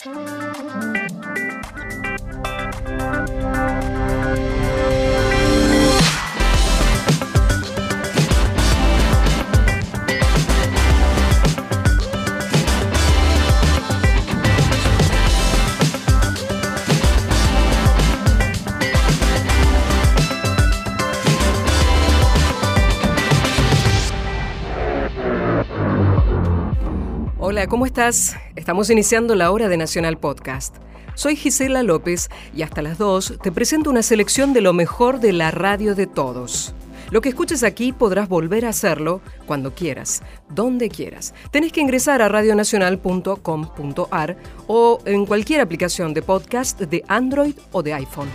Thank you. ¿Cómo estás? Estamos iniciando la hora de Nacional Podcast. Soy Gisela López y hasta las 2 te presento una selección de lo mejor de la radio de todos. Lo que escuches aquí podrás volver a hacerlo cuando quieras, donde quieras. Tenés que ingresar a radionacional.com.ar o en cualquier aplicación de podcast de Android o de iPhone.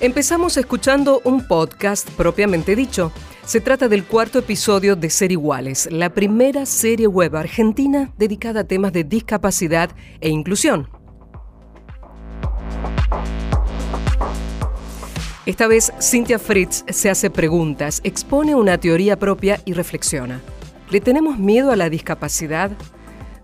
Empezamos escuchando un podcast propiamente dicho. Se trata del cuarto episodio de Ser Iguales, la primera serie web argentina dedicada a temas de discapacidad e inclusión. Esta vez, Cynthia Fritz se hace preguntas, expone una teoría propia y reflexiona. ¿Le tenemos miedo a la discapacidad?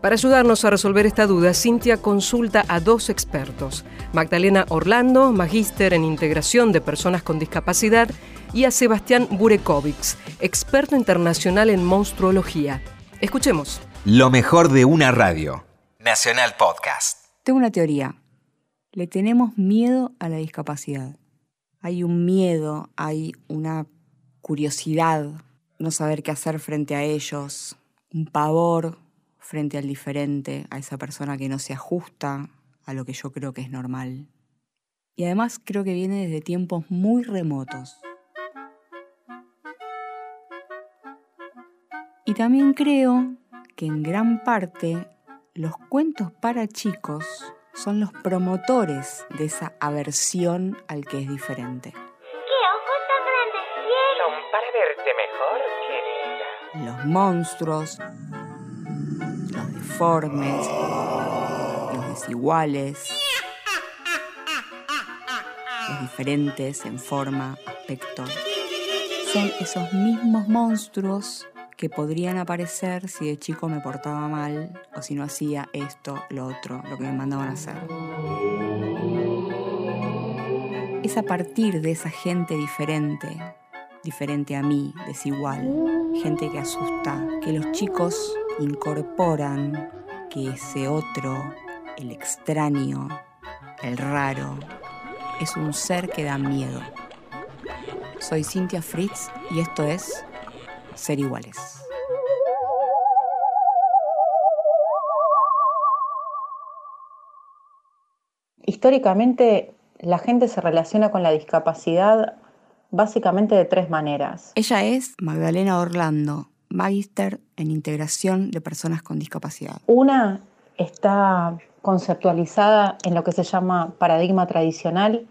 Para ayudarnos a resolver esta duda, Cintia consulta a dos expertos, Magdalena Orlando, magíster en integración de personas con discapacidad, y a Sebastián Burekovics, experto internacional en monstruología. Escuchemos. Lo mejor de una radio. Nacional Podcast. Tengo una teoría. Le tenemos miedo a la discapacidad. Hay un miedo, hay una curiosidad, no saber qué hacer frente a ellos, un pavor frente al diferente, a esa persona que no se ajusta a lo que yo creo que es normal. Y además creo que viene desde tiempos muy remotos. Y también creo que en gran parte los cuentos para chicos son los promotores de esa aversión al que es diferente. ¿Qué ojos tan grandes tienes? Son para verte mejor, querida. Los monstruos, los deformes, los desiguales, los diferentes en forma, aspecto. Son esos mismos monstruos que podrían aparecer si de chico me portaba mal o si no hacía esto, lo otro, lo que me mandaban a hacer. Es a partir de esa gente diferente, diferente a mí, desigual, gente que asusta, que los chicos incorporan que ese otro, el extraño, el raro, es un ser que da miedo. Soy Cynthia Fritz y esto es Ser Iguales. Históricamente, la gente se relaciona con la discapacidad básicamente de tres maneras. Ella es Magdalena Orlando, magíster en integración de personas con discapacidad. Una está conceptualizada en lo que se llama paradigma tradicional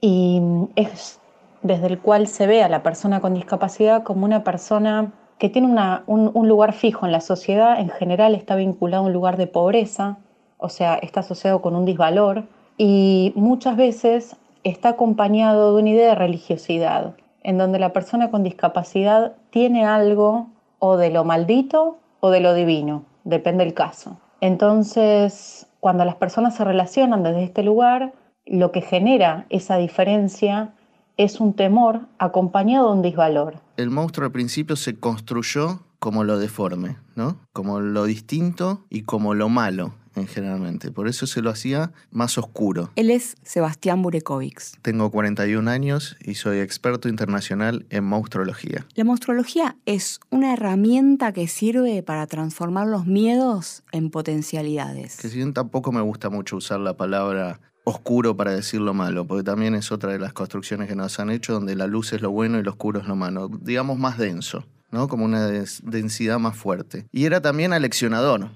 y es desde el cual se ve a la persona con discapacidad como una persona que tiene una- un, lugar fijo en la sociedad, en general está vinculado a un lugar de pobreza, o sea, está asociado con un disvalor y muchas veces está acompañado de una idea de religiosidad, en donde la persona con discapacidad tiene algo o de lo maldito o de lo divino, depende del caso. Entonces, cuando las personas se relacionan desde este lugar, lo que genera esa diferencia es un temor acompañado de un disvalor. El monstruo al principio se construyó como lo deforme, ¿no? Como lo distinto y como lo malo, en generalmente. Por eso se lo hacía más oscuro. Él es Sebastián Burekovics. Tengo 41 años y soy experto internacional en monstruología. La monstruología es una herramienta que sirve para transformar los miedos en potencialidades. Que si bien tampoco me gusta mucho usar la palabra oscuro para decir lo malo, porque también es otra de las construcciones que nos han hecho donde la luz es lo bueno y lo oscuro es lo malo. Digamos más denso, ¿no? Como una densidad más fuerte. Y era también aleccionador,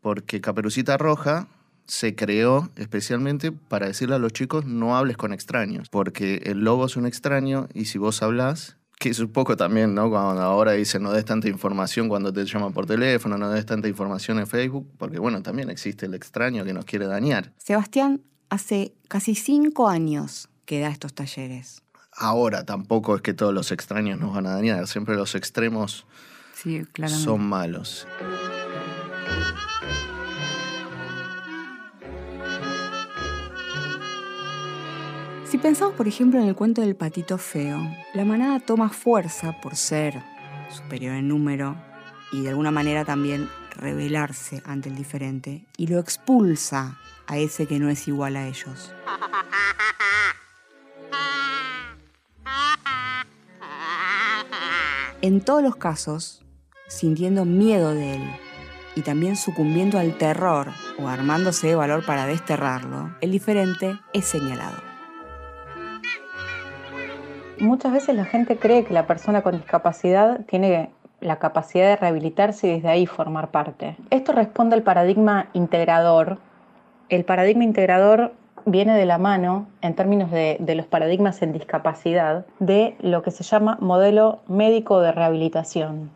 porque Caperucita Roja se creó especialmente para decirle a los chicos no hables con extraños, porque el lobo es un extraño y si vos hablas, que es un poco también, ¿no? Cuando ahora dicen no des tanta información cuando te llaman por teléfono, no des tanta información en Facebook, porque bueno, también existe el extraño que nos quiere dañar. Sebastián hace casi cinco años que da estos talleres. Ahora tampoco es que todos los extraños nos van a dañar, siempre los extremos Sí, son malos. Si pensamos, por ejemplo, en el cuento del patito feo, la manada toma fuerza por ser superior en número y de alguna manera también rebelarse ante el diferente y lo expulsa a ese que no es igual a ellos. En todos los casos, sintiendo miedo de él y también sucumbiendo al terror o armándose de valor para desterrarlo, el diferente es señalado. Muchas veces la gente cree que la persona con discapacidad tiene la capacidad de rehabilitarse y desde ahí formar parte. Esto responde al paradigma integrador. El paradigma integrador viene de la mano, en términos de, los paradigmas en discapacidad, de lo que se llama modelo médico de rehabilitación.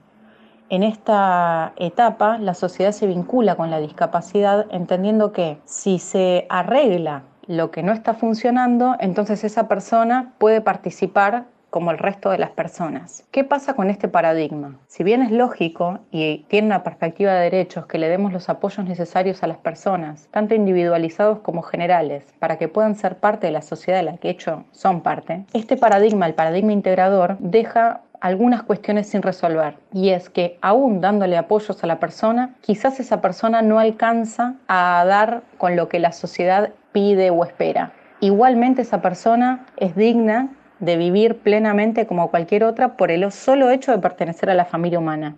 En esta etapa, la sociedad se vincula con la discapacidad entendiendo que si se arregla lo que no está funcionando, entonces esa persona puede participar como el resto de las personas. ¿Qué pasa con este paradigma? Si bien es lógico y tiene una perspectiva de derechos que le demos los apoyos necesarios a las personas, tanto individualizados como generales, para que puedan ser parte de la sociedad de la que hecho son parte, este paradigma, el paradigma integrador, deja algunas cuestiones sin resolver y es que aún dándole apoyos a la persona, quizás esa persona no alcanza a dar con lo que la sociedad pide o espera. Igualmente esa persona es digna de vivir plenamente como cualquier otra por el solo hecho de pertenecer a la familia humana.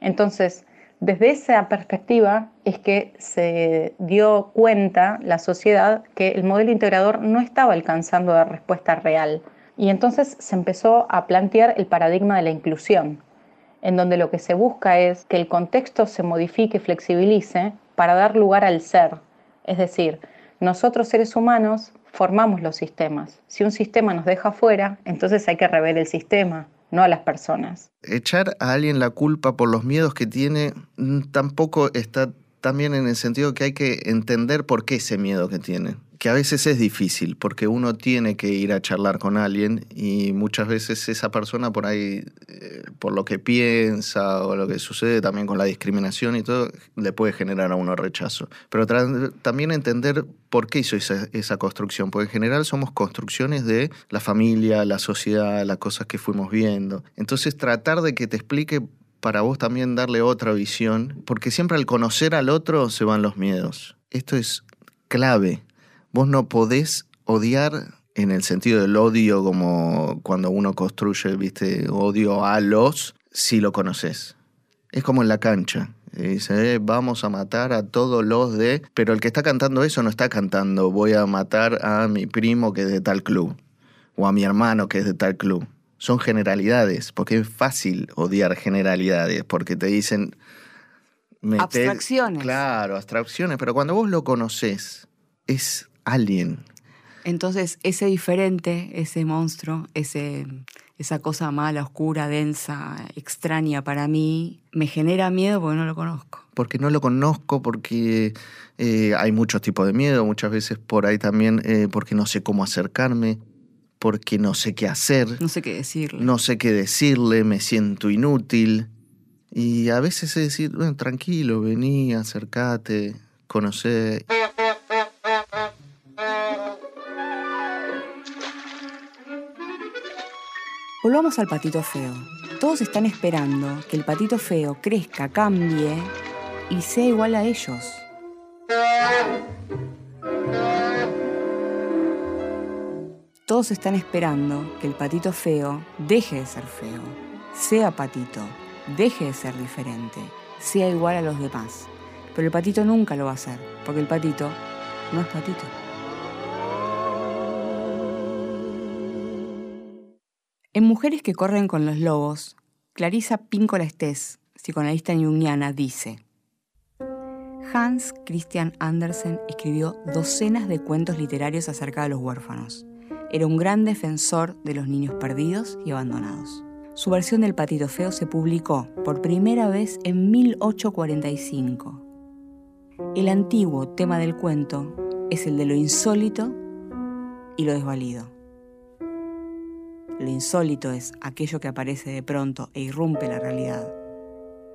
Entonces, desde esa perspectiva es que se dio cuenta la sociedad que el modelo integrador no estaba alcanzando la respuesta real. Y entonces se empezó a plantear el paradigma de la inclusión, en donde lo que se busca es que el contexto se modifique y flexibilice para dar lugar al ser. Es decir, nosotros seres humanos formamos los sistemas. Si un sistema nos deja fuera, entonces hay que rever el sistema, no a las personas. Echar a alguien la culpa por los miedos que tiene mm, tampoco está también en el sentido que hay que entender por qué ese miedo que tiene que a veces es difícil porque uno tiene que ir a charlar con alguien y muchas veces esa persona por ahí, eh, por lo que piensa o lo que sucede también con la discriminación y todo, le puede generar a uno rechazo. Pero también entender por qué hizo esa, esa construcción, porque en general somos construcciones de la familia, la sociedad, las cosas que fuimos viendo. Entonces tratar de que te explique para vos también darle otra visión, porque siempre al conocer al otro se van los miedos. Esto es clave Vos no podés odiar en el sentido del odio como cuando uno construye, viste, odio a los, si lo conoces. Es como en la cancha. Dice, eh, vamos a matar a todos los de... Pero el que está cantando eso no está cantando, voy a matar a mi primo que es de tal club. O a mi hermano que es de tal club. Son generalidades, porque es fácil odiar generalidades, porque te dicen... abstracciones. Claro, abstracciones, pero cuando vos lo conoces, es alguien. Entonces, ese diferente, ese monstruo, ese, esa cosa mala, oscura, densa, extraña para mí, me genera miedo porque no lo conozco. Porque no lo conozco, porque eh, hay muchos tipos de miedo, muchas veces por ahí también eh, porque no sé cómo acercarme, porque no sé qué hacer. No sé qué decirle. No sé qué decirle, me siento inútil. Y a veces es decir, bueno, tranquilo, vení, acércate, conocé. Volvamos al patito feo. Todos están esperando que el patito feo crezca, cambie y sea igual a ellos. Todos están esperando que el patito feo deje de ser feo, sea patito, deje de ser diferente, sea igual a los demás. Pero el patito nunca lo va a hacer, porque el patito no es patito. En Mujeres que corren con los lobos, Clarisa Píncola Estés, psicoanalista junguiana, dice: Hans Christian Andersen escribió docenas de cuentos literarios acerca de los huérfanos. Era un gran defensor de los niños perdidos y abandonados. Su versión del Patito Feo se publicó por primera vez en 1845. El antiguo tema del cuento es el de lo insólito y lo desvalido. Lo insólito es aquello que aparece de pronto e irrumpe la realidad.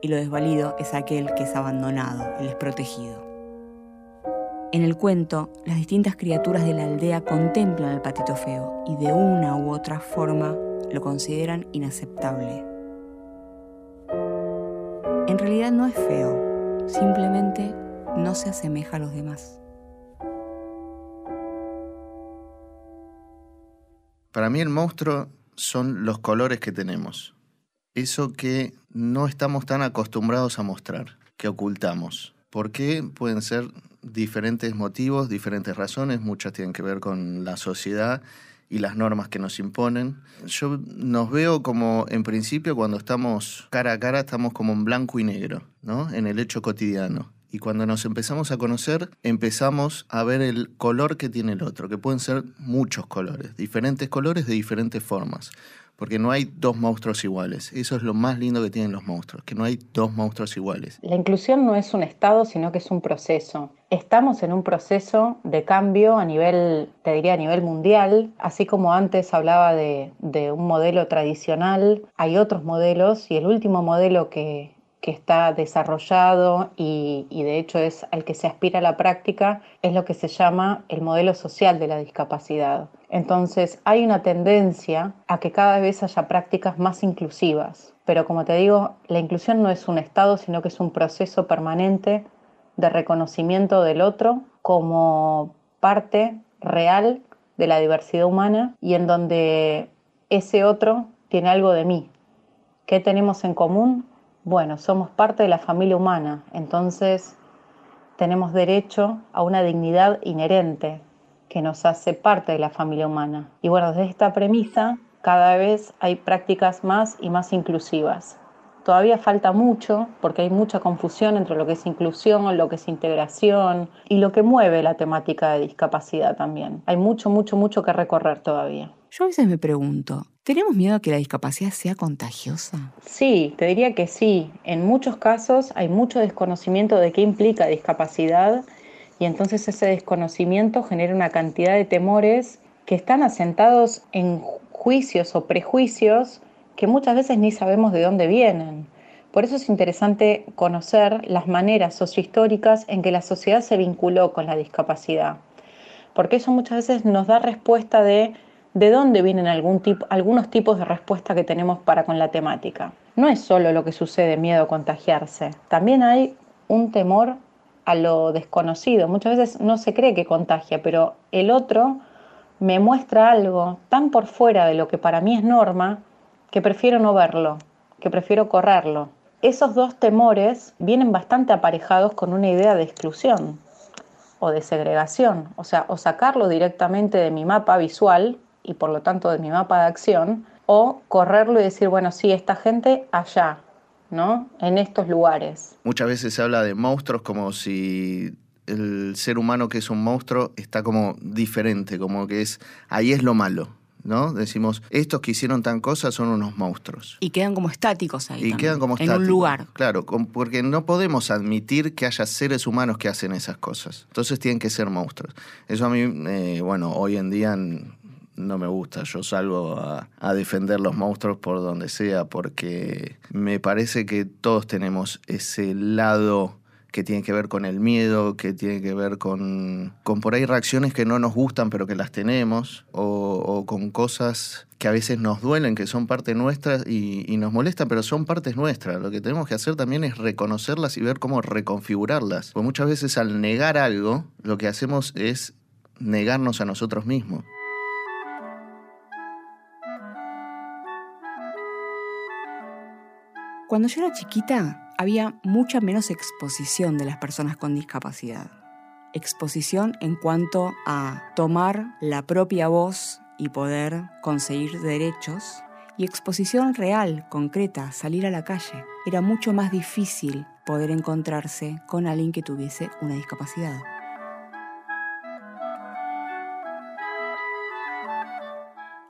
y lo desvalido es aquel que es abandonado, el desprotegido. En el cuento, las distintas criaturas de la aldea contemplan al patito feo y de una u otra forma lo consideran inaceptable. En realidad no es feo, simplemente no se asemeja a los demás. Para mí el monstruo son los colores que tenemos. Eso que no estamos tan acostumbrados a mostrar, que ocultamos. ¿Por qué? Pueden ser diferentes motivos, diferentes razones, muchas tienen que ver con la sociedad y las normas que nos imponen. Yo nos veo como, en principio, cuando estamos cara a cara, estamos como en blanco y negro, ¿no? En el hecho cotidiano. Y cuando nos empezamos a conocer, empezamos a ver el color que tiene el otro, que pueden ser muchos colores, diferentes colores de diferentes formas. Porque no hay dos monstruos iguales. Eso es lo más lindo que tienen los monstruos, que no hay dos monstruos iguales. La inclusión no es un estado, sino que es un proceso. Estamos en un proceso de cambio a nivel, te diría, a nivel mundial. Así como antes hablaba de, de un modelo tradicional, hay otros modelos y el último modelo que, que está desarrollado y, de hecho es al que se aspira la práctica, es lo que se llama el modelo social de la discapacidad. Entonces hay una tendencia a que cada vez haya prácticas más inclusivas, pero como te digo, la inclusión no es un estado, sino que es un proceso permanente de reconocimiento del otro como parte real de la diversidad humana y en donde ese otro tiene algo de mí. ¿Qué tenemos en común? Bueno, somos parte de la familia humana, entonces tenemos derecho a una dignidad inherente que nos hace parte de la familia humana. Y bueno, desde esta premisa cada vez hay prácticas más y más inclusivas. Todavía falta mucho porque hay mucha confusión entre lo que es inclusión, lo que es integración y lo que mueve la temática de discapacidad también. Hay mucho, mucho, mucho que recorrer todavía. Yo a veces me pregunto, ¿tenemos miedo a que la discapacidad sea contagiosa? Sí, te diría que sí. En muchos casos hay mucho desconocimiento de qué implica discapacidad y entonces ese desconocimiento genera una cantidad de temores que están asentados en juicios o prejuicios que muchas veces ni sabemos de dónde vienen. Por eso es interesante conocer las maneras sociohistóricas en que la sociedad se vinculó con la discapacidad, porque eso muchas veces nos da respuesta de de dónde vienen algún tipo, algunos tipos de respuesta que tenemos para con la temática. No es solo lo que sucede miedo a contagiarse, también hay un temor a lo desconocido. Muchas veces no se cree que contagia, pero el otro me muestra algo tan por fuera de lo que para mí es norma que prefiero no verlo, que prefiero correrlo. Esos dos temores vienen bastante aparejados con una idea de exclusión o de segregación, o sea, o sacarlo directamente de mi mapa visual y por lo tanto de mi mapa de acción, o correrlo y decir, bueno, sí, esta gente allá, ¿no? En estos lugares. Muchas veces se habla de monstruos como si el ser humano que es un monstruo está como diferente, como que es, ahí es lo malo. ¿No? Decimos, estos que hicieron tan cosas son unos monstruos. Y quedan como estáticos ahí. Y también, quedan como En estáticos. un lugar. Claro, porque no podemos admitir que haya seres humanos que hacen esas cosas. Entonces tienen que ser monstruos. Eso a mí, eh, bueno, hoy en día no me gusta. Yo salgo a, a defender los monstruos por donde sea, porque me parece que todos tenemos ese lado que tiene que ver con el miedo, que tiene que ver con, con por ahí reacciones que no nos gustan pero que las tenemos, o, o con cosas que a veces nos duelen, que son parte nuestra y, y nos molestan, pero son partes nuestras. Lo que tenemos que hacer también es reconocerlas y ver cómo reconfigurarlas. Porque muchas veces al negar algo, lo que hacemos es negarnos a nosotros mismos. Cuando yo era chiquita, había mucha menos exposición de las personas con discapacidad. Exposición en cuanto a tomar la propia voz y poder conseguir derechos. Y exposición real, concreta, salir a la calle. Era mucho más difícil poder encontrarse con alguien que tuviese una discapacidad.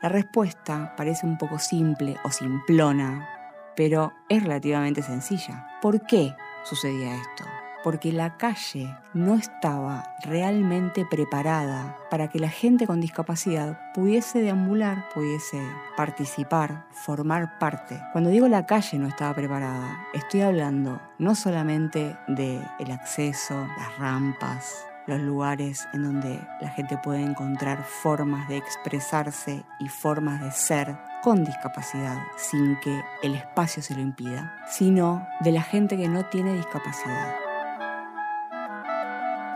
La respuesta parece un poco simple o simplona, pero es relativamente sencilla. ¿Por qué sucedía esto? porque la calle no estaba realmente preparada para que la gente con discapacidad pudiese deambular, pudiese participar, formar parte. Cuando digo la calle no estaba preparada, estoy hablando no solamente del el acceso, las rampas, los lugares en donde la gente puede encontrar formas de expresarse y formas de ser con discapacidad sin que el espacio se lo impida, sino de la gente que no tiene discapacidad.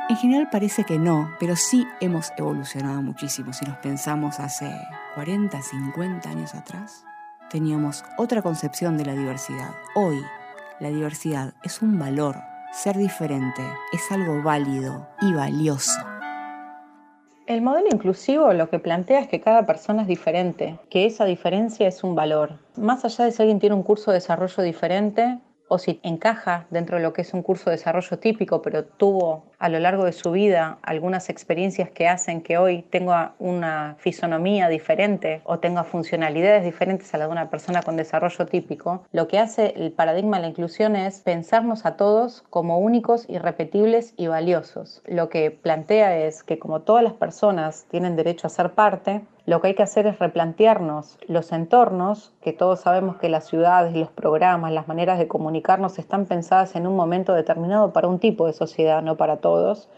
En general parece que no, pero sí hemos evolucionado muchísimo. Si nos pensamos hace 40, 50 años atrás, teníamos otra concepción de la diversidad. Hoy, la diversidad es un valor ser diferente es algo válido y valioso. El modelo inclusivo lo que plantea es que cada persona es diferente, que esa diferencia es un valor. Más allá de si alguien tiene un curso de desarrollo diferente, o si encaja dentro de lo que es un curso de desarrollo típico, pero tuvo a lo largo de su vida algunas experiencias que hacen que hoy tenga una fisonomía diferente o tenga funcionalidades diferentes a la de una persona con desarrollo típico, lo que hace el paradigma de la inclusión es pensarnos a todos como únicos, irrepetibles y valiosos. Lo que plantea es que como todas las personas tienen derecho a ser parte, lo que hay que hacer es replantearnos los entornos, que todos sabemos que las ciudades, los programas, las maneras de comunicarnos están pensadas en un momento determinado para un tipo de sociedad, no para todos.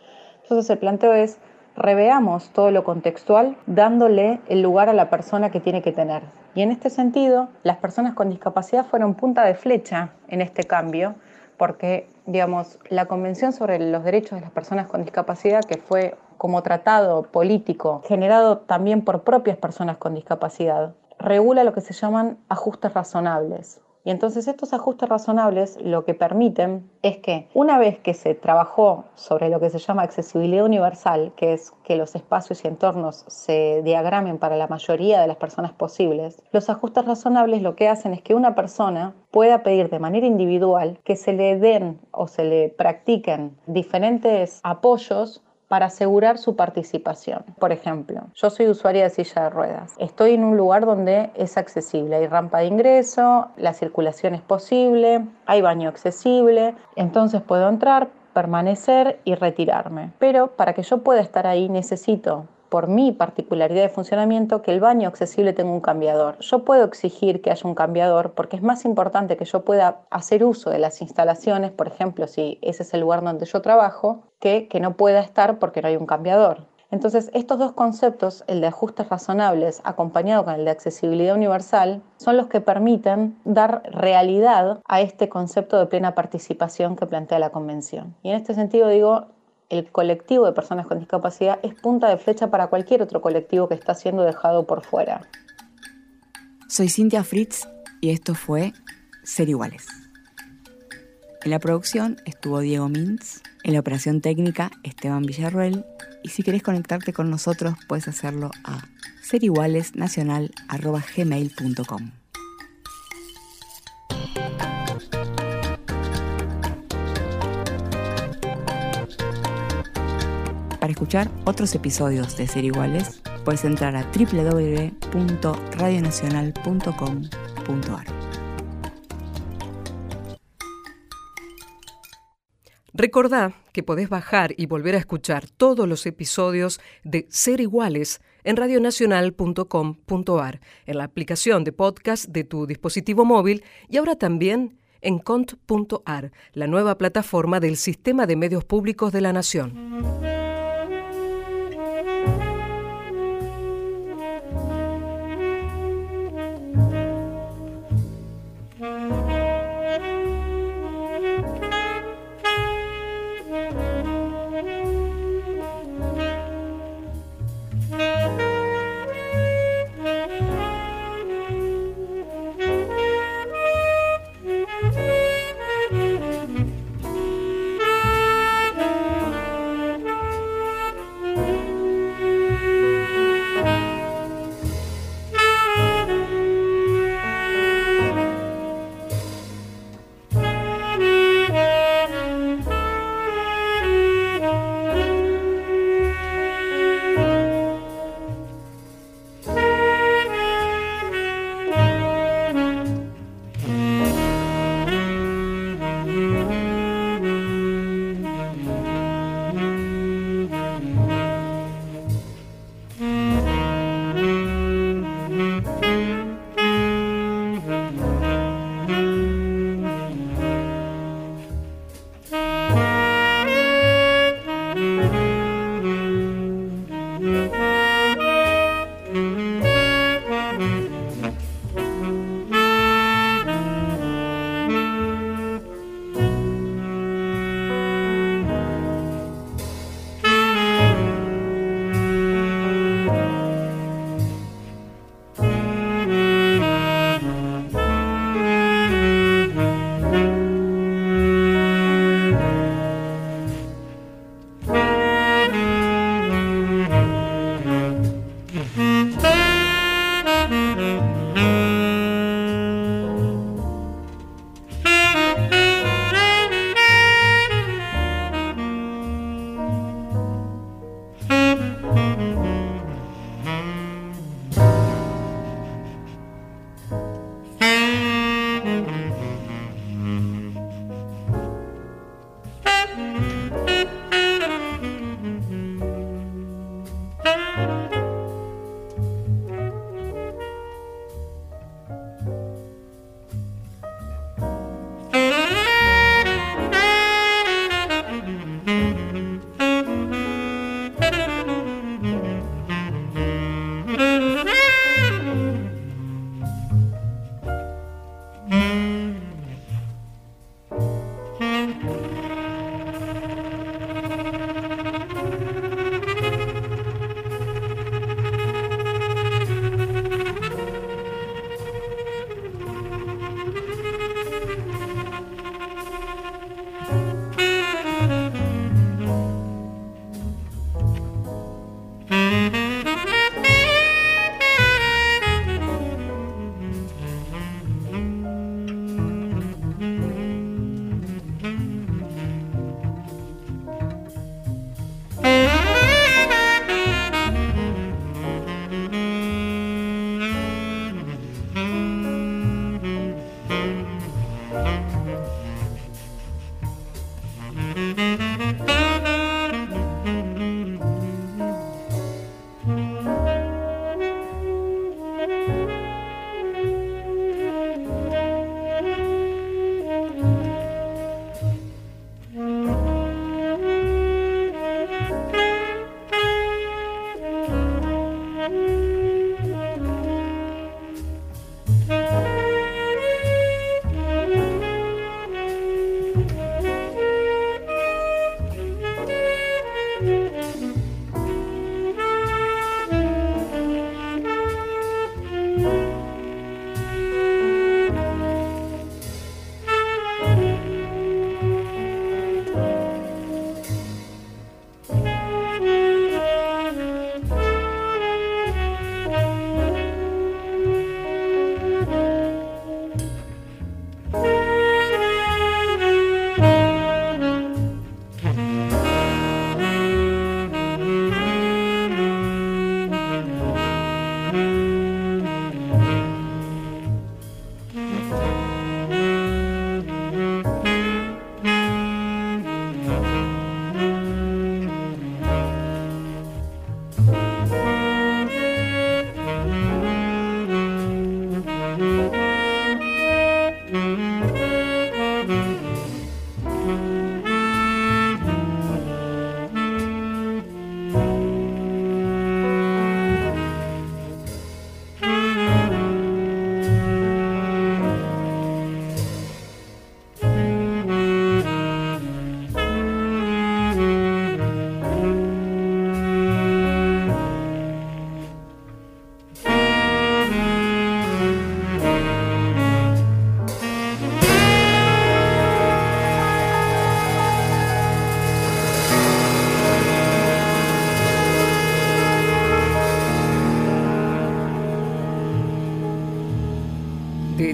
Entonces el planteo es, reveamos todo lo contextual dándole el lugar a la persona que tiene que tener. Y en este sentido, las personas con discapacidad fueron punta de flecha en este cambio, porque, digamos, la Convención sobre los Derechos de las Personas con Discapacidad, que fue como tratado político generado también por propias personas con discapacidad, regula lo que se llaman ajustes razonables. Y entonces estos ajustes razonables lo que permiten es que una vez que se trabajó sobre lo que se llama accesibilidad universal, que es que los espacios y entornos se diagramen para la mayoría de las personas posibles, los ajustes razonables lo que hacen es que una persona pueda pedir de manera individual que se le den o se le practiquen diferentes apoyos para asegurar su participación. Por ejemplo, yo soy usuaria de silla de ruedas. Estoy en un lugar donde es accesible. Hay rampa de ingreso, la circulación es posible, hay baño accesible, entonces puedo entrar, permanecer y retirarme. Pero para que yo pueda estar ahí necesito por mi particularidad de funcionamiento, que el baño accesible tenga un cambiador. Yo puedo exigir que haya un cambiador porque es más importante que yo pueda hacer uso de las instalaciones, por ejemplo, si ese es el lugar donde yo trabajo, que que no pueda estar porque no hay un cambiador. Entonces, estos dos conceptos, el de ajustes razonables acompañado con el de accesibilidad universal, son los que permiten dar realidad a este concepto de plena participación que plantea la Convención. Y en este sentido digo, el colectivo de personas con discapacidad es punta de flecha para cualquier otro colectivo que está siendo dejado por fuera. Soy Cintia Fritz y esto fue Ser Iguales. En la producción estuvo Diego Mintz, en la operación técnica Esteban Villarruel y si querés conectarte con nosotros puedes hacerlo a serigualesnacional.gmail.com. Para escuchar otros episodios de Ser Iguales, puedes entrar a www.radionacional.com.ar. Recordá que podés bajar y volver a escuchar todos los episodios de Ser Iguales en radionacional.com.ar, en la aplicación de podcast de tu dispositivo móvil y ahora también en cont.ar, la nueva plataforma del Sistema de Medios Públicos de la Nación.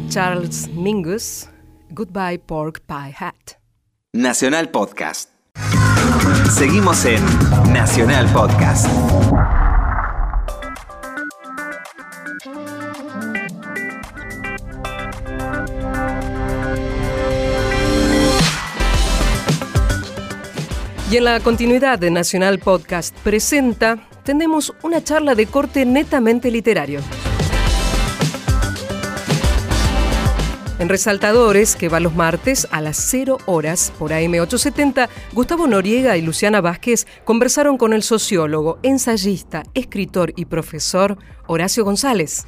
Charles Mingus, Goodbye Pork Pie Hat. Nacional Podcast. Seguimos en Nacional Podcast. Y en la continuidad de Nacional Podcast presenta, tenemos una charla de corte netamente literario. En Resaltadores, que va los martes a las 0 horas por AM870, Gustavo Noriega y Luciana Vázquez conversaron con el sociólogo, ensayista, escritor y profesor Horacio González.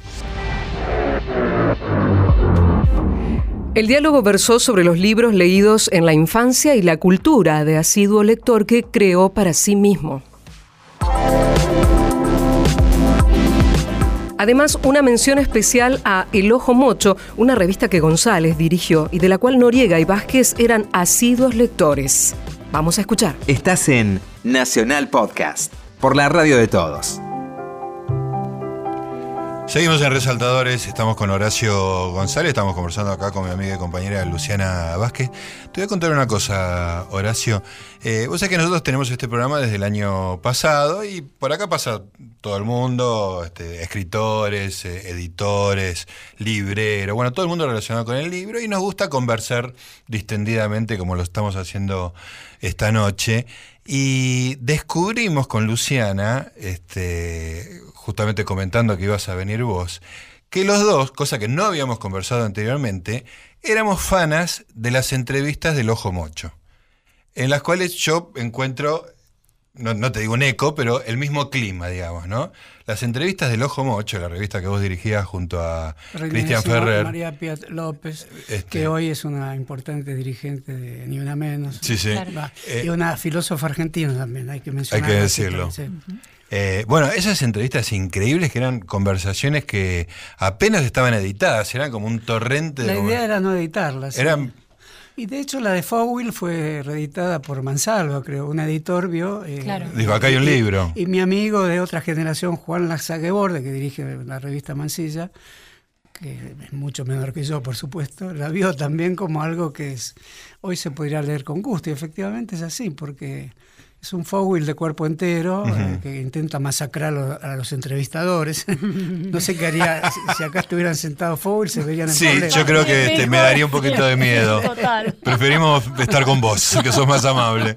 El diálogo versó sobre los libros leídos en la infancia y la cultura de asiduo lector que creó para sí mismo. Además, una mención especial a El Ojo Mocho, una revista que González dirigió y de la cual Noriega y Vázquez eran asiduos lectores. Vamos a escuchar. Estás en Nacional Podcast, por la radio de todos. Seguimos en Resaltadores, estamos con Horacio González, estamos conversando acá con mi amiga y compañera Luciana Vázquez. Te voy a contar una cosa, Horacio. Eh, vos sabés que nosotros tenemos este programa desde el año pasado y por acá pasa todo el mundo, este, escritores, eh, editores, libreros, bueno, todo el mundo relacionado con el libro y nos gusta conversar distendidamente como lo estamos haciendo esta noche. Y descubrimos con Luciana, este, justamente comentando que ibas a venir vos, que los dos, cosa que no habíamos conversado anteriormente, éramos fanas de las entrevistas del Ojo Mocho, en las cuales yo encuentro, no, no te digo un eco, pero el mismo clima, digamos, ¿no? Las entrevistas del Ojo Mocho, la revista que vos dirigías junto a Cristian Ferrer. María Piat López, Este- que hoy es una importante dirigente de Ni Una Menos. Sí, sí. Va, Eh, y una filósofa argentina también, hay que mencionar. Hay que decirlo. Eh, bueno, esas entrevistas increíbles que eran conversaciones que apenas estaban editadas, eran como un torrente La de... idea era no editarlas. Eran- Y de hecho la de Fogwill fue reeditada por Mansalva, creo. Un editor vio... eh, Claro. Dijo, acá hay un y- libro. Y mi amigo de otra generación, Juan Lazagueborde, que dirige la revista Mansilla, que es mucho menor que yo, por supuesto, la vio también como algo que es, hoy se podría leer con gusto. Y efectivamente es así, porque es un foul de cuerpo entero eh, que intenta masacrar lo- a los entrevistadores. no sé qué haría si, si acá estuvieran sentados foul, se verían en Sí, problemas. yo creo que este, me daría un poquito de miedo. Total. Preferimos estar con vos, que sos más amable.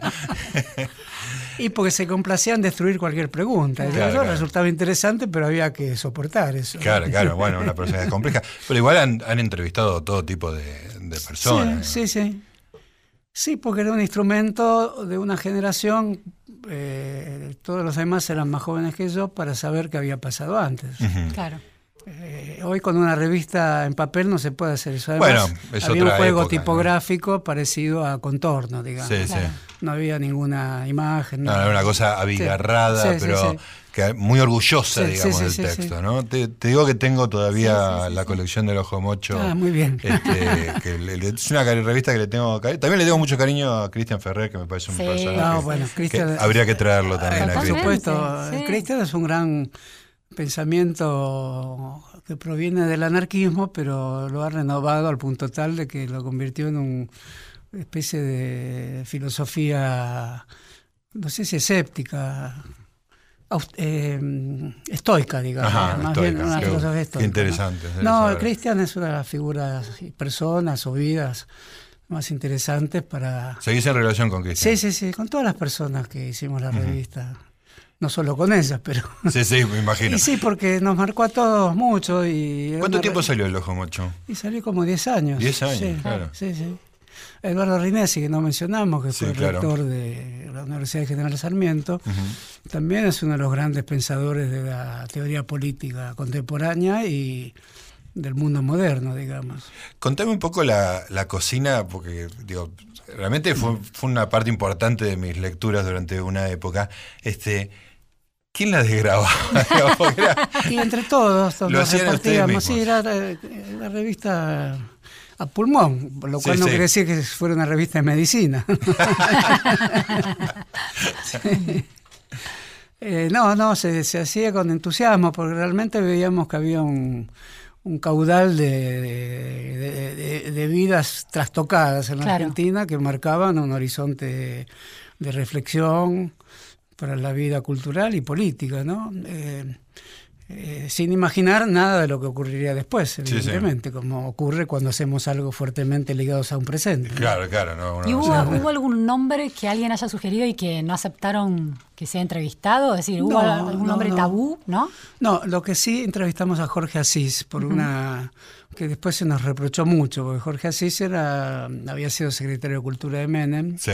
Y porque se complacían destruir cualquier pregunta. Claro, eso claro. resultaba interesante, pero había que soportar eso. Claro, claro, bueno, una personalidad compleja. Pero igual han, han entrevistado todo tipo de, de personas. Sí, sí, sí. Sí, porque era un instrumento de una generación, eh, todos los demás eran más jóvenes que yo, para saber qué había pasado antes. Claro. Eh, hoy con una revista en papel no se puede hacer eso. Además, Bueno, es había un juego época, ¿no? tipográfico parecido a contorno, digamos. Sí, sí. No había ninguna imagen. No, era una cosa abigarrada, Sí, sí, pero sí. Que muy orgullosa, Sí, digamos, sí, del sí, texto, sí. ¿no? Te, te digo que tengo todavía la colección del Ojo Mocho. Ah, muy bien. Este, que le- le- es una revista que le tengo cari- También le tengo mucho cariño a Cristian Ferrer, que me parece un Sí. personaje. No, bueno, que habría que traerlo también por Cristian. supuesto, Sí. Cristian es un gran pensamiento que proviene del anarquismo, pero lo ha renovado al punto tal de que lo convirtió en una especie de filosofía, no sé si escéptica, eh, estoica, digamos. Ajá, más estoica, bien una qué- filosofía qué estoica. ¿no? interesante, No, saber. Cristian es una de las figuras, y personas o vidas más interesantes para ¿Seguís en relación con Cristian? Sí, sí, sí, con todas las personas que hicimos la revista. No solo con ellas, pero... Sí, sí, me imagino. Y sí, porque nos marcó a todos mucho y... ¿Cuánto tiempo re- salió el Ojo Mocho? Y salió como 10 años. 10 años, sí, claro. Sí, sí. Eduardo Rinesi, que no mencionamos, que Sí, fue claro. rector de la Universidad de General Sarmiento, también es uno de los grandes pensadores de la teoría política contemporánea y del mundo moderno, digamos. Contame un poco la, la cocina, porque digo, realmente fue, fue una parte importante de mis lecturas durante una época. Este, ¿Quién la desgrababa? Y entre todos, todos Lo nos hacían repartíamos. Sí, era eh, la revista a pulmón, lo Sí, cual no sí. quiere decir que fuera una revista de medicina. Sí. Eh, no, no, se, se hacía con entusiasmo, porque realmente veíamos que había un, un caudal de, de- de- de vidas trastocadas en la Claro. Argentina que marcaban un horizonte de reflexión para la vida cultural y política, ¿no? Eh, eh, sin imaginar nada de lo que ocurriría después, sí. evidentemente, como ocurre cuando hacemos algo fuertemente ligados a un presente. ¿no? claro, claro. No, ¿Y no hubo, algún nombre que alguien haya sugerido y que no aceptaron que sea entrevistado? Es decir, ¿hubo No, algún no, nombre no. tabú? ¿No? No, lo que sí entrevistamos a Jorge Asís por una que después se nos reprochó mucho, porque Jorge Asís era, había sido secretario de Cultura de Menem Sí.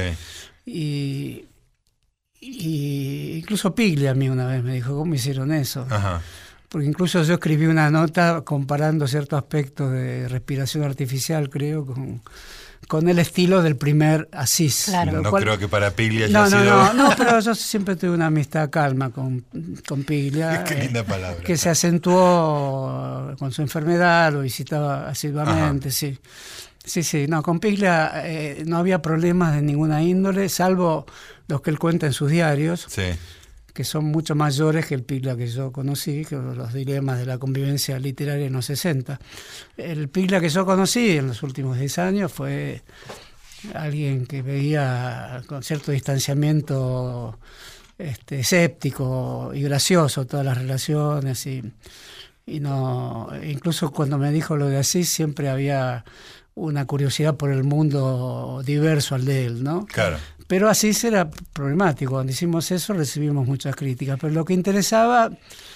y, y incluso Piglia a mí una vez me dijo, ¿cómo hicieron eso? Ajá. Porque incluso yo escribí una nota comparando ciertos aspectos de respiración artificial, creo, con, con el estilo del primer Asís. Claro. No cual- creo que para Piglia haya no, no, sido. no, no, pero yo siempre tuve una amistad calma con, con Piglia. Qué eh, linda palabra. Que se acentuó con su enfermedad, lo visitaba asiduamente, sí. Sí, sí, no, con Piglia eh, no había problemas de ninguna índole, salvo los que él cuenta en sus diarios, Sí. que son mucho mayores que el Piglia que yo conocí, que los dilemas de la convivencia literaria en los 60. El Piglia que yo conocí en los últimos 10 años fue alguien que veía con cierto distanciamiento este, escéptico y gracioso todas las relaciones y, y no incluso cuando me dijo lo de Asís siempre había una curiosidad por el mundo diverso al de él, ¿no? Claro. Pero así era problemático. Cuando hicimos eso recibimos muchas críticas. Pero lo que interesaba,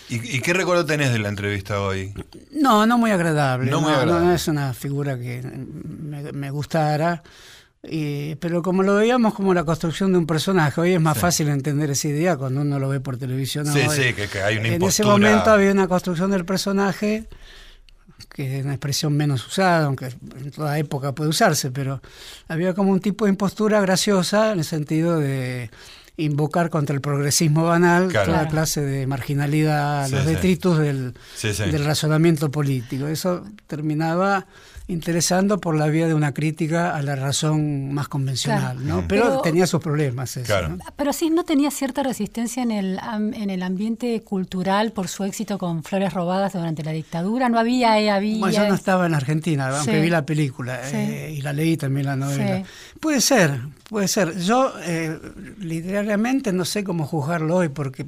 ¿Y, y qué recuerdo tenés de la entrevista hoy? no, no muy agradable. No muy agradable. no es una figura que me, me gustara. Y- pero como lo veíamos como la construcción de un personaje, hoy es más fácil entender esa idea cuando uno lo ve por televisión. Sí, hoy. sí, que, que hay una en ese momento había una construcción del personaje que es una expresión menos usada, aunque en toda época puede usarse, pero había como un tipo de impostura graciosa en el sentido de invocar contra el progresismo banal Claro. toda clase de marginalidad, Sí, los sí. detritus del, Sí, sí. del razonamiento político. Eso terminaba interesando por la vía de una crítica a la razón más convencional, Claro. ¿no? Pero, Pero- tenía sus problemas. eso, Claro. ¿no? Pero sí, ¿no tenía cierta resistencia en el, en el ambiente cultural por su éxito con Flores Robadas durante la dictadura? ¿No había, eh, había? Bueno, yo no estaba en Argentina, aunque Sí. vi la película Sí. eh, y la leí también la novela. Sí. Puede ser, puede ser. Yo eh, literariamente no sé cómo juzgarlo hoy porque,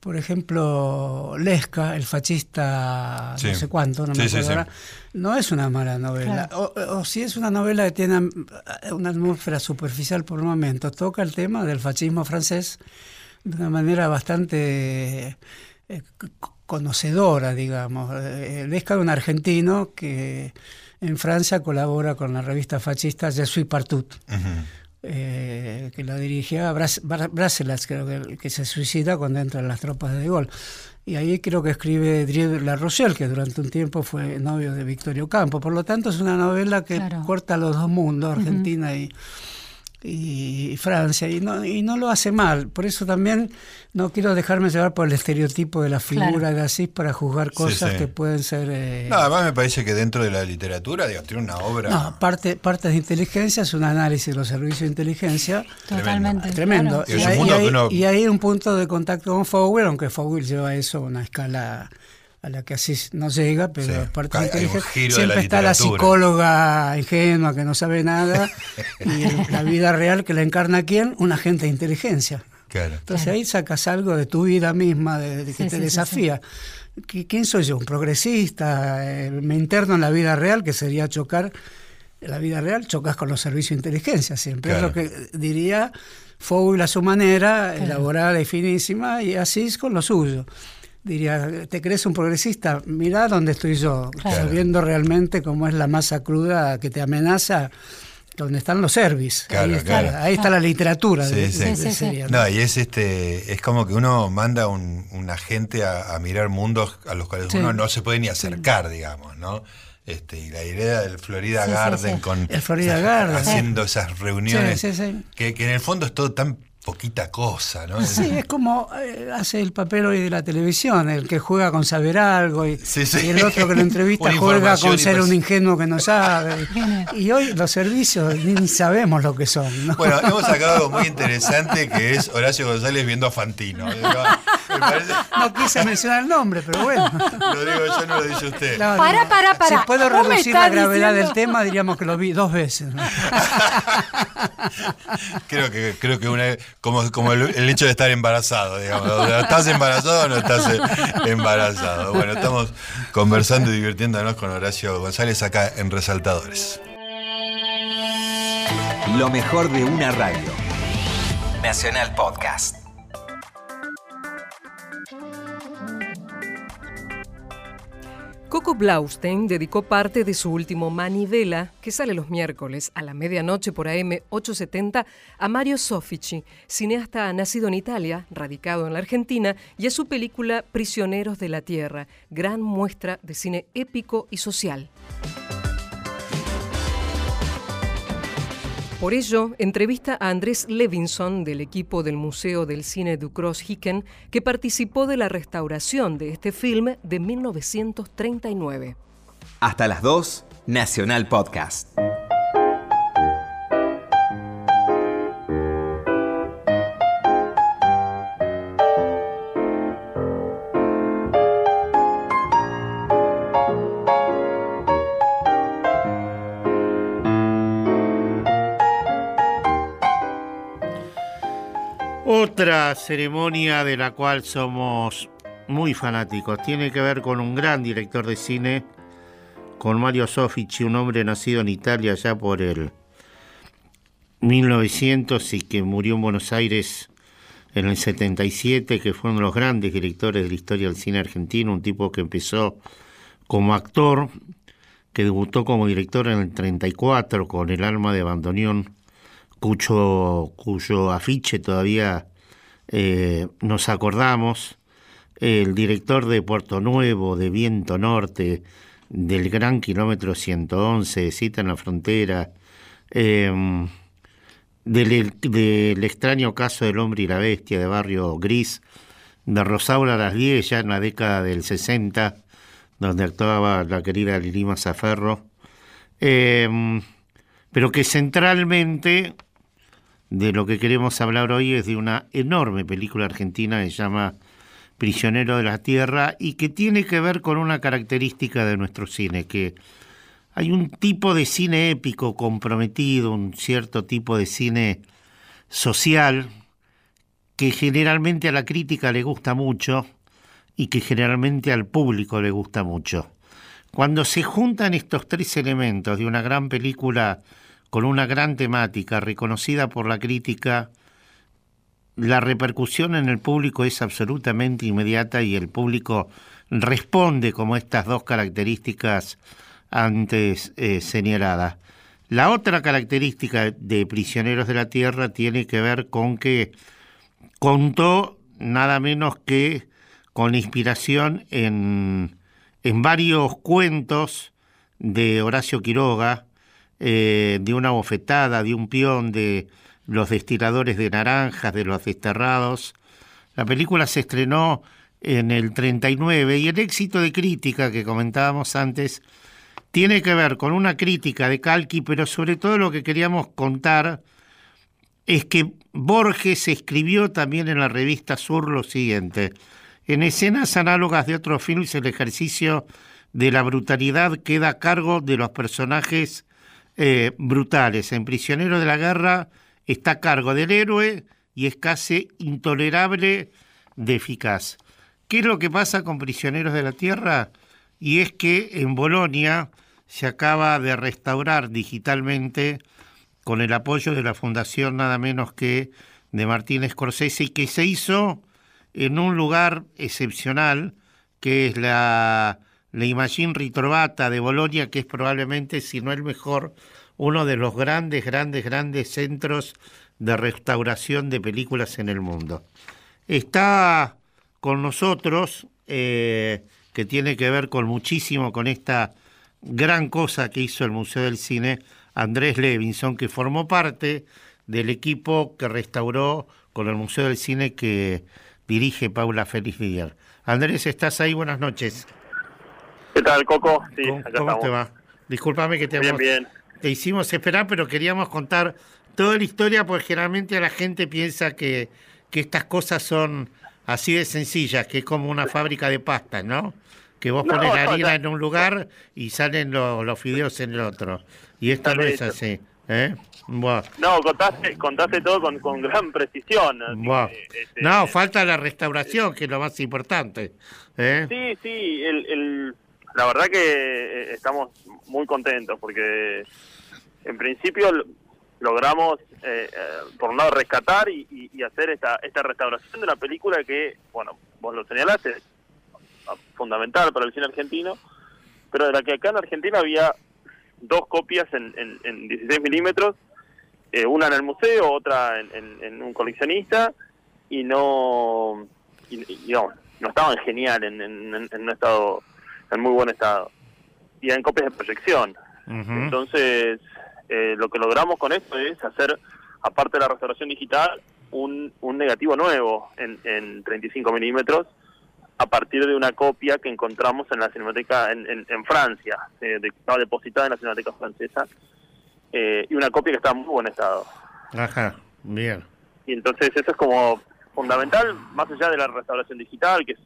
por ejemplo, Lesca, el fascista Sí. no sé cuánto, no Sí, me acuerdo sí. ahora, no es una mala novela. O, o si es una novela que tiene una atmósfera superficial por momentos, toca el tema del fascismo francés de una manera bastante eh, conocedora, digamos. Lesca es un argentino que en Francia colabora con la revista fascista Je suis partout, eh, que la dirigía Bras Bra- Bracelas, creo que, que se suicida cuando entran las tropas de De Gaulle. Y ahí creo que escribe Drieu La Rochelle, que durante un tiempo fue novio de Victorio Campo. Por lo tanto, es una novela que Claro. corta los dos mundos, Argentina y, y Francia, y no, y no lo hace mal. Por eso también no quiero dejarme llevar por el estereotipo de la figura Claro. de Asís para juzgar cosas sí. que pueden ser... eh, No, además me parece que dentro de la literatura, digo, tiene una obra. no, parte, partes de inteligencia es un análisis de los servicios de inteligencia Totalmente. tremendo. Y hay, mundo y hay- que uno- y hay un punto de contacto con Fowler, aunque Fowler lleva eso a una escala a la que así no llega, pero Sí. parte Hay- de hay Siempre la está la psicóloga ingenua que no sabe nada y la vida real que la encarna quién, un agente de inteligencia. Claro. Entonces ahí sacas algo de tu vida misma, de, de que Sí, te sí, sí, desafía. ¿Qui- ¿Quién soy yo? ¿Un progresista? Eh, me interno en la vida real, que sería chocar. En la vida real chocas con los servicios de inteligencia siempre. Claro. Es lo que diría Fowler a su manera, Claro. elaborada y finísima, y Asís con lo suyo. Diría, ¿te crees un progresista? Mirá dónde estoy yo, Claro. sabiendo realmente cómo es la masa cruda que te amenaza, donde están los servicios. Claro, ahí, está, claro. ahí está la literatura. Sí, de, sí. de- de Sí, sí, sí. serie, No, y es este, es como que uno manda un, un agente a, a mirar mundos a los cuales Sí. uno no se puede ni acercar, digamos, ¿no? Este, y la idea del Florida Garden sí. con El Florida esas- Garden. haciendo esas reuniones Sí, sí, sí. Que, que en el fondo es todo tan poquita cosa, ¿no? Sí, es como eh, hace el papel hoy de la televisión, el que juega con saber algo y, Sí, sí. y el otro que lo entrevista juega con ser pues- un ingenuo que no sabe. Y hoy los servicios ni sabemos lo que son. ¿no? Bueno, hemos sacado algo muy interesante que es Horacio González viendo a Fantino. Parece- No quise mencionar el nombre, pero bueno. lo digo yo, no lo dice usted. No, Pará, no. pará, pará. Si puedo reducir la gravedad diciendo- del tema, diríamos que lo vi dos veces. Creo que, creo que una, como, como el, hecho de estar embarazado, digamos. ¿Estás embarazado o no estás eh, embarazado? Bueno, estamos conversando y divirtiéndonos con Horacio González acá en Resaltadores. Lo mejor de una radio. Nacional Podcast. Coco Blaustein dedicó parte de su último Manivela, que sale los miércoles a la medianoche por AM 870, a Mario Soffici, cineasta nacido en Italia, radicado en la Argentina, y a su película Prisioneros de la Tierra, gran muestra de cine épico y social. Por ello, entrevista a Andrés Levinson del equipo del Museo del Cine du Cross-Hicken que participó de la restauración de este film de 1939. Hasta las 2, Nacional Podcast. Otra ceremonia de la cual somos muy fanáticos. Tiene que ver con un gran director de cine, con Mario Soffici, un hombre nacido en Italia ya por el 1900 y que murió en Buenos Aires en el 77, que fue uno de los grandes directores de la historia del cine argentino, un tipo que empezó como actor, que debutó como director en el 34 con El alma de bandoneón, cuyo, cuyo afiche todavía eh, nos acordamos, el director de Puerto Nuevo, de Viento Norte, del Gran Kilómetro 111, Cita en la Frontera, eh, del, del extraño caso del hombre y la bestia de Barrio Gris, de Rosaura Las 10, ya en la década del 60, donde actuaba la querida Lili Mazaferro, Em, pero que centralmente de lo que queremos hablar hoy es de una enorme película argentina que se llama Prisionero de la Tierra y que tiene que ver con una característica de nuestro cine, que hay un tipo de cine épico comprometido, un cierto tipo de cine social que generalmente a la crítica le gusta mucho y que generalmente al público le gusta mucho. Cuando se juntan estos tres elementos de una gran película con una gran temática reconocida por la crítica, la repercusión en el público es absolutamente inmediata y el público responde como estas dos características antes eh, señaladas. La otra característica de Prisioneros de la Tierra tiene que ver con que contó nada menos que con inspiración en, en varios cuentos de Horacio Quiroga, eh, de una bofetada, de un peón, de los destiladores de naranjas, de los desterrados. La película se estrenó en el 39 y el éxito de crítica que comentábamos antes tiene que ver con una crítica de Calqui, pero sobre todo lo que queríamos contar es que Borges escribió también en la revista Sur lo siguiente. En escenas análogas de otros films, el ejercicio de la brutalidad queda a cargo de los personajes eh, brutales. En Prisionero de la Guerra está a cargo del héroe y es casi intolerable de eficaz. ¿Qué es lo que pasa con Prisioneros de la Tierra? Y es que en Bolonia se acaba de restaurar digitalmente con el apoyo de la fundación nada menos que de Martín Scorsese y que se hizo en un lugar excepcional que es la, la Imagine Ritrovata de Bolonia, que es probablemente, si no el mejor, uno de los grandes, grandes, grandes centros de restauración de películas en el mundo. Está con nosotros, eh, que tiene que ver con muchísimo con esta gran cosa que hizo el Museo del Cine, Andrés Levinson, que formó parte del equipo que restauró con el Museo del Cine que dirige Paula Félix Villar. Andrés, ¿estás ahí? Buenas noches. ¿Qué tal, Coco? Sí, ¿Cómo, te va? Disculpame que te, bien, bien. te hicimos esperar, pero queríamos contar toda la historia porque generalmente la gente piensa que, que estas cosas son así de sencillas, que es como una fábrica de pastas, ¿no? Que vos pones la harina en un lugar y salen los fideos en el otro. Y esto no es así. ¿eh? No, contaste, contaste todo con, con gran precisión. Este, no, falta la restauración, que es lo más importante. ¿eh? Sí, sí, el, el, la verdad que eh, estamos muy contentos porque en principio logramos, eh, por un lado, rescatar y, y, hacer esta, esta restauración de la película que, bueno, vos lo señalaste, fundamental para el cine argentino, pero de la que acá en Argentina había dos copias en, en, 16 milímetros, eh, una en el museo, otra en, un coleccionista, y no, no estaban genial, en, en, un estado, en muy buen estado. Y en copias de proyección. Entonces, eh, lo que logramos con esto es hacer, aparte de la restauración digital, un, un negativo nuevo en, en 35 milímetros, a partir de una copia que encontramos en la Cinemateca en, en, Francia, eh, estaba depositada en la Cinemateca francesa, eh, y una copia que está en muy buen estado. Ajá, bien. Y entonces eso es como fundamental, más allá de la restauración digital, que es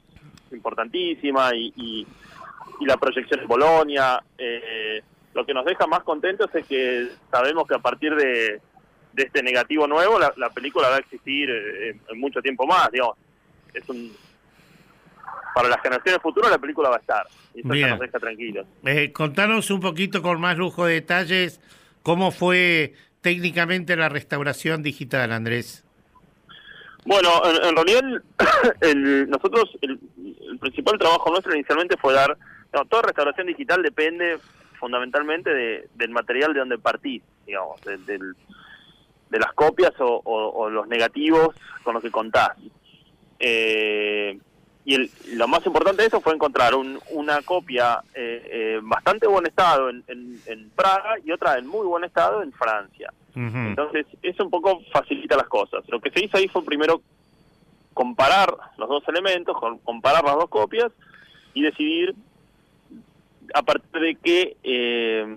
importantísima, y, y, la proyección en Bolonia, eh, lo que nos deja más contentos es que sabemos que a partir de, de este negativo nuevo, la, la película va a existir en mucho tiempo más, digamos. Es un, para las generaciones futuras la película va a estar. Y eso ya nos deja tranquilos. Eh, contanos un poquito con más lujo de detalles cómo fue técnicamente la restauración digital, Andrés. Bueno, en, realidad nosotros el, principal trabajo nuestro inicialmente fue dar, toda restauración digital depende fundamentalmente del material de donde partís, digamos, de, de las copias o, los negativos con los que contás. Eh, y el, lo más importante de eso fue encontrar una copia eh, eh, bastante buen estado en, en, Praga y otra en muy buen estado en Francia. Entonces, eso un poco facilita las cosas. Lo que se hizo ahí fue primero comparar los dos elementos, comparar las dos copias y decidir a partir de qué, eh,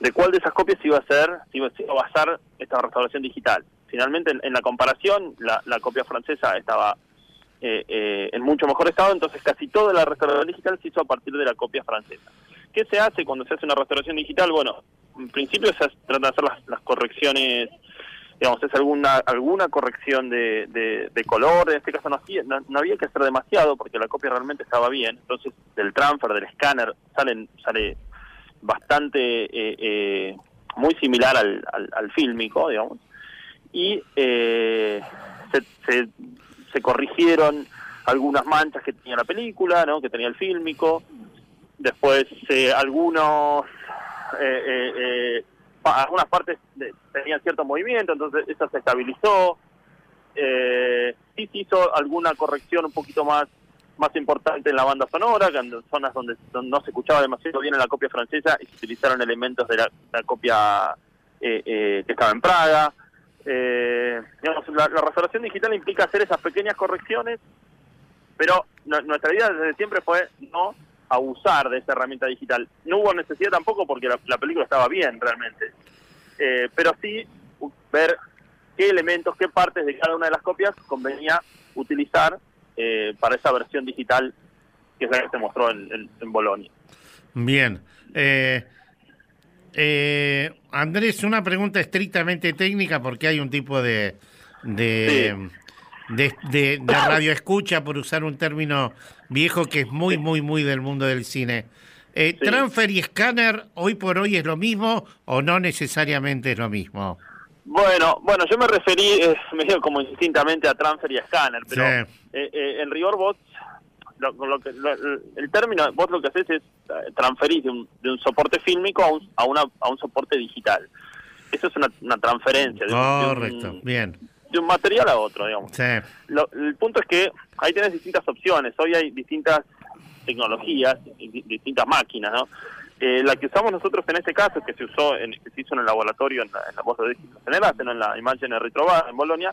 de cuál de esas copias iba a ser, iba, a basar esta restauración digital. Finalmente, en, la comparación, la, copia francesa estaba eh, eh, en mucho mejor estado, entonces casi toda la restauración digital se hizo a partir de la copia francesa. ¿Qué se hace cuando se hace una restauración digital? Bueno, en principio se trata de hacer las, correcciones, digamos, es alguna alguna corrección de, de, color, en este caso no, no, había que hacer demasiado porque la copia realmente estaba bien, entonces del transfer, del escáner, salen, sale bastante eh, eh, muy similar al, al, fílmico, digamos, y eh, se, se, corrigieron algunas manchas que tenía la película, ¿no? que tenía el fílmico, después algunos algunas partes tenían cierto movimiento, entonces eso se estabilizó, sí se hizo alguna corrección un poquito más más importante en la banda sonora, que en zonas donde, no se escuchaba demasiado bien en la copia francesa y se utilizaron elementos de la, copia eh, eh, que estaba en Praga. Eh, la, restauración digital implica hacer esas pequeñas correcciones, pero nuestra idea desde siempre fue no abusar de esa herramienta digital. No hubo necesidad tampoco porque la, película estaba bien realmente, pero sí ver qué elementos, qué partes de cada una de las copias convenía utilizar eh, para esa versión digital que es la que se mostró en, en, Bolonia. Bien. Eh, eh, Andrés, una pregunta estrictamente técnica porque hay un tipo de, de, de, radio escucha, por usar un término viejo que es muy, muy, muy del mundo del cine. ¿Transfer y escáner hoy por hoy es lo mismo o no necesariamente es lo mismo? Bueno, bueno, yo me referí eh, medio como indistintamente a transfer y a scanner, pero eh, eh, en rigor vos, lo, que, el término, vos lo que haces es eh, transferir de un, de un soporte fílmico a un, a, una, a un soporte digital. Eso es una, una transferencia. Correcto, un, bien. De un material a otro, digamos. Sí. el punto es que ahí tenés distintas opciones. Hoy hay distintas tecnologías, distintas máquinas, ¿no? Eh, la que usamos nosotros en este caso, que se usó en, que se hizo en el laboratorio en la, en la voz de en en la imagen de Retrobar en Bolonia,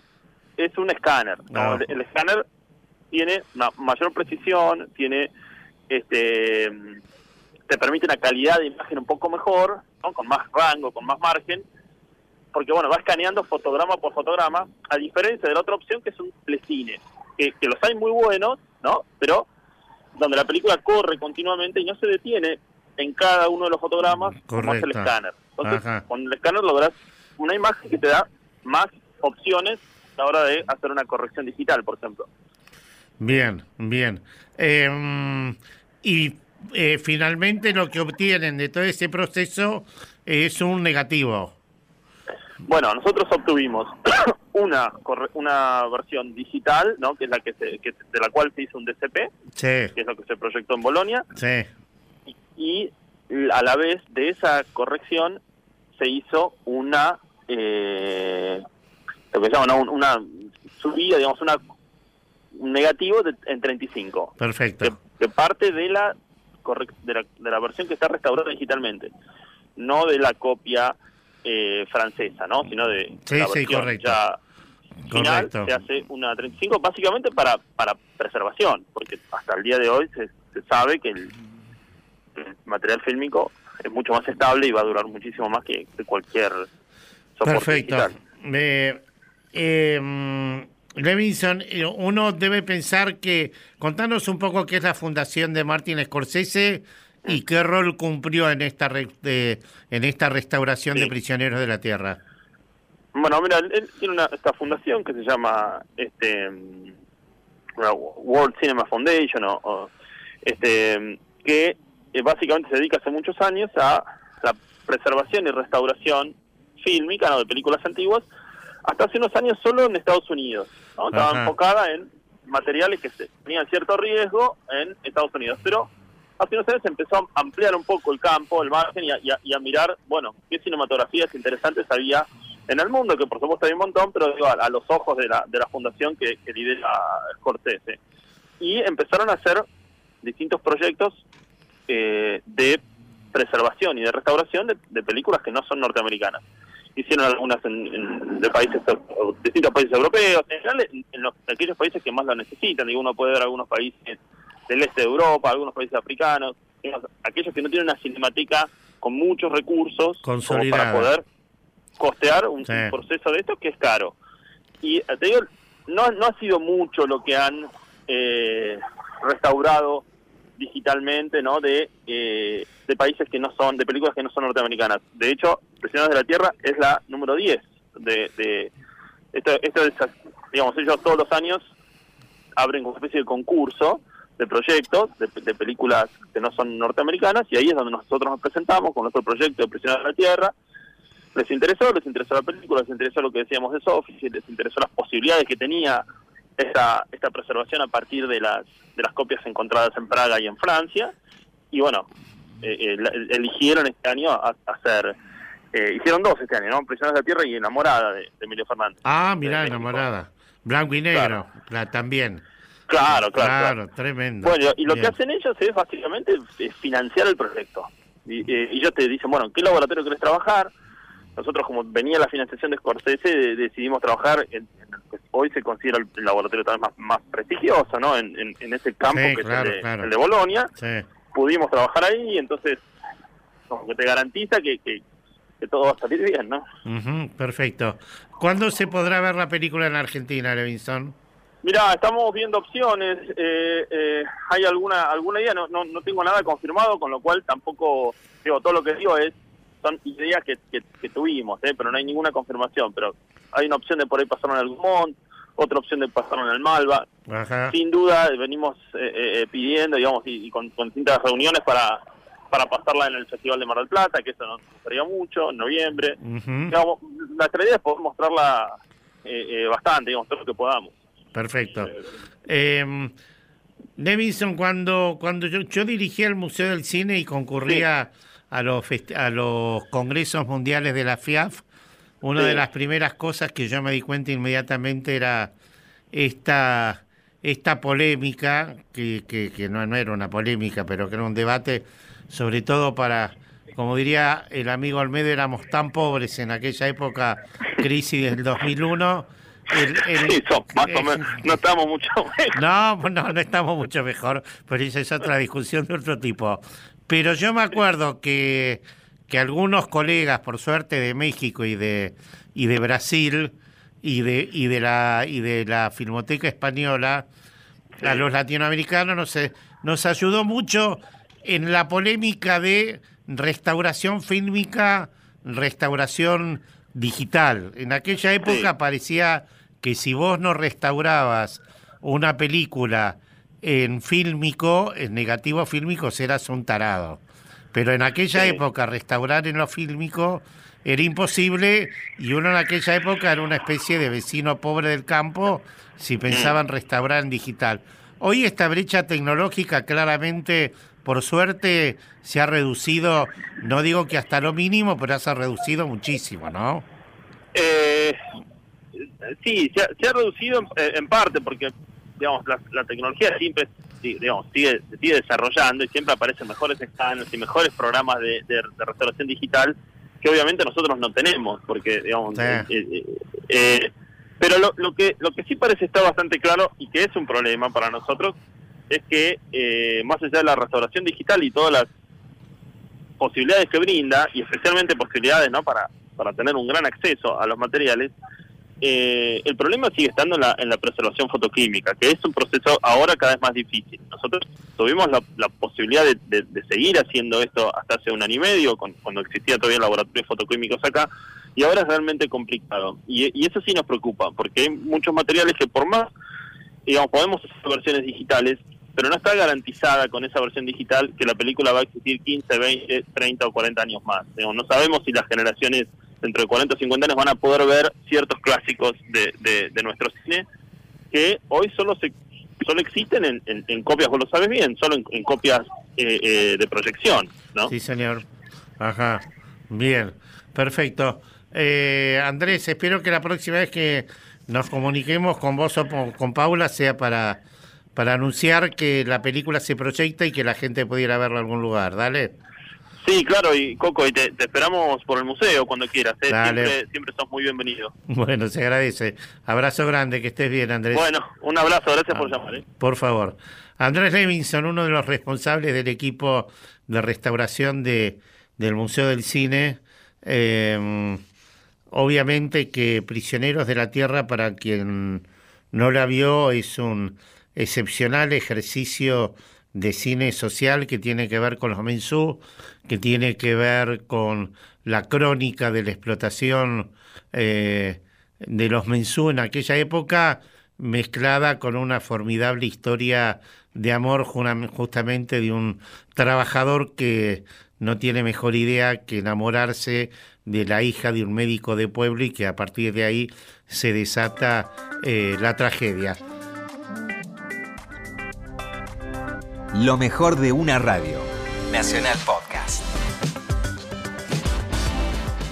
es un escáner. Ah. El, escáner tiene una mayor precisión, tiene este te permite una calidad de imagen un poco mejor, con más rango, con más margen, porque bueno, va escaneando fotograma por fotograma, a diferencia de la otra opción que es un telecine, que, que los hay muy buenos, ¿no? Pero donde la película corre continuamente y no se detiene en cada uno de los fotogramas como es el escáner. Entonces, con el escáner logras una imagen que te da más opciones a la hora de hacer una corrección digital, por ejemplo. Bien, bien. Em, y eh, finalmente lo que obtienen de todo ese proceso es un negativo. Bueno, nosotros obtuvimos una una versión digital, ¿no? Que es la que, se, que de la cual se hizo un DCP, que es lo que se proyectó en Bolonia. Sí y a la vez de esa corrección se hizo una eh, lo que se llama una, subida, digamos, una un negativo de, en 35. Perfecto. De, parte de la, de la, de la versión que está restaurada digitalmente, no de la copia eh, francesa, ¿no? Sino de la versión ya final se hace una 35 básicamente para para preservación, porque hasta el día de hoy se, se sabe que el material fílmico es mucho más estable y va a durar muchísimo más que, cualquier soporte Perfecto. eh, Levinson, uno debe pensar que, contanos un poco qué es la fundación de Martin Scorsese y qué rol cumplió en esta de, en esta restauración de prisioneros de la tierra. Bueno, mira, él tiene una, esta fundación que se llama este World Cinema Foundation o este que básicamente se dedica hace muchos años a la preservación y restauración fílmica ¿no? de películas antiguas, hasta hace unos años solo en Estados Unidos. ¿no? Estaba enfocada en materiales que tenían cierto riesgo en Estados Unidos, pero hace unos años empezó a ampliar un poco el campo, el margen y a, mirar, bueno, qué cinematografías interesantes había en el mundo, que por supuesto hay un montón, pero a, los ojos de la, de la fundación que, que lidera Scorsese. Y empezaron a hacer distintos proyectos eh, de preservación y de restauración de, películas que no son norteamericanas. Hicieron algunas en, de países, distintos países europeos, en general en, los, aquellos países que más lo necesitan. Digo, uno puede ver algunos países del este de Europa, algunos países africanos, aquellos que no tienen una cinemática con muchos recursos como para poder costear un, Sí. un proceso de esto que es caro. Y eh, te digo, no, no ha sido mucho lo que han eh, restaurado digitalmente, ¿no? De, eh, de países que no son, de películas que no son norteamericanas. De hecho, Prisioneros de la Tierra es la número 10 de, de esto, esto es, digamos, ellos todos los años abren una especie de concurso de proyectos de, de películas que no son norteamericanas y ahí es donde nosotros nos presentamos con nuestro proyecto de Prisioneros de la Tierra. Les interesó, les interesó la película, les interesó lo que decíamos de Sophie, les interesó las posibilidades que tenía esta, esta preservación a partir de las, de las copias encontradas en Praga y en Francia. Y bueno, eh, eh, eligieron este año a, a hacer, eh, hicieron dos este año, ¿no? Prisioneros de la Tierra y Enamorada de, de Emilio Fernández. Ah, mirá, enamorada. Blanco y negro, la, también. Claro, claro, claro. tremendo. Bueno, y lo que hacen ellos es básicamente financiar el proyecto. Y, eh, y ellos te dicen, bueno, ¿en qué laboratorio querés trabajar? Nosotros, como venía la financiación de Scorsese, de- decidimos trabajar en, que hoy se considera el, laboratorio tal vez más, más prestigioso, ¿no? En, en, en ese campo Sí, que claro, es el de, claro. el de Bolonia. Sí. Pudimos trabajar ahí, entonces, como que te garantiza que, que, que todo va a salir bien, ¿no? Perfecto. ¿Cuándo se podrá ver la película en Argentina, Levinson? Mira, estamos viendo opciones. eh, eh, hay alguna alguna idea, no, no, no tengo nada confirmado, con lo cual tampoco digo todo lo que digo es son ideas que, que, que tuvimos, eh, pero no hay ninguna confirmación. Pero hay una opción de por ahí pasarlo en el Gumont, otra opción de pasarlo en el Malva. Ajá. Sin duda venimos eh, eh, pidiendo, digamos, y, y con, con distintas reuniones para para pasarla en el Festival de Mar del Plata, que eso nos gustaría mucho, en noviembre. Ujú, Digamos, nuestra idea es poder mostrarla eh, eh, bastante, digamos, todo lo que podamos. Perfecto. Eh, cuando, cuando yo, yo dirigía el Museo del Cine y concurría a, los fest- a los congresos mundiales de la FIAF, una Sí. de las primeras cosas que yo me di cuenta inmediatamente era esta, esta polémica, que, que, que no, no era una polémica, pero que era un debate, sobre todo para, como diría el amigo Olmedo, éramos tan pobres en aquella época, crisis del 2001. El, el- Sí, son más o menos, no estamos mucho mejor. no, pues no, no estamos mucho mejor, pero esa es otra discusión de otro tipo. Pero yo me acuerdo que, que algunos colegas, por suerte, de México y de, y de Brasil y de, y de la y de la Filmoteca Española, a los latinoamericanos nos, nos ayudó mucho en la polémica de restauración fílmica, restauración digital. En aquella época parecía que si vos no restaurabas una película en fílmico, en negativo fílmico, eras un tarado. Pero en aquella época restaurar en lo fílmico era imposible y uno en aquella época era una especie de vecino pobre del campo si pensaban restaurar en digital. Hoy esta brecha tecnológica claramente, por suerte, se ha reducido, no digo que hasta lo mínimo, pero se ha reducido muchísimo, ¿no? Eh, sí, se ha, se ha reducido en, eh, en parte porque, digamos, la, la tecnología siempre digamos, sigue, sigue desarrollando y siempre aparecen mejores escáneres y mejores programas de, de- de restauración digital que obviamente nosotros no tenemos, porque, digamos, Sí. eh, eh, eh, pero lo, lo que lo que sí parece estar bastante claro y que es un problema para nosotros es que eh, más allá de la restauración digital y todas las posibilidades que brinda y especialmente posibilidades no para para tener un gran acceso a los materiales eh, el problema sigue estando en la, en la preservación fotoquímica que es un proceso ahora cada vez más difícil nosotros tuvimos la, la posibilidad de, de- seguir haciendo esto hasta hace un año y medio con- cuando existía todavía laboratorios fotoquímicos acá y ahora es realmente complicado y, y eso sí nos preocupa porque hay muchos materiales que por más digamos, podemos hacer versiones digitales, pero no está garantizada con esa versión digital que la película va a existir 15, 20, 30 o 40 años más. Digamos, no sabemos si las generaciones dentro de 40 o 50 años van a poder ver ciertos clásicos de, de, nuestro cine que hoy solo se solo existen en, copias, vos lo sabes bien, solo en, en copias eh, eh, de proyección, ¿no? Sí, señor. Ajá. Bien, perfecto. Eh, Andrés, espero que la próxima vez que nos comuniquemos con vos o con Paula sea para, para anunciar que la película se proyecta y que la gente pudiera verla en algún lugar. Dale. Sí, claro, y Coco, y te, te esperamos por el museo cuando quieras, ¿eh? Siempre, siempre sos muy bienvenido. Bueno, se agradece. Abrazo grande, que estés bien, Andrés. Bueno, un abrazo, gracias por llamar. ¿eh? Por favor. Andrés Levinson, uno de los responsables del equipo de restauración de, del Museo del Cine. Eh, obviamente que Prisioneros de la Tierra, para quien no la vio, es un excepcional ejercicio de cine social que tiene que ver con los mensú, que tiene que ver con la crónica de la explotación eh, de los mensú en aquella época, mezclada con una formidable historia de amor justamente de un trabajador que no tiene mejor idea que enamorarse de la hija de un médico de pueblo y que a partir de ahí se desata eh, la tragedia. Lo mejor de una radio. Nacional Podcast.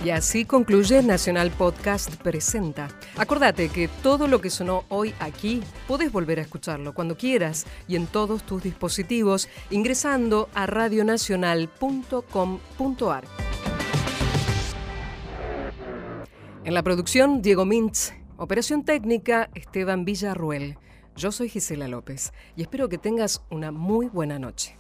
Y así concluye Nacional Podcast Presenta. Acordate que todo lo que sonó hoy aquí puedes volver a escucharlo cuando quieras y en todos tus dispositivos ingresando a radionacional.com.ar. En la producción, Diego Mintz. Operación técnica, Esteban Villarruel. Yo soy Gisela López y espero que tengas una muy buena noche.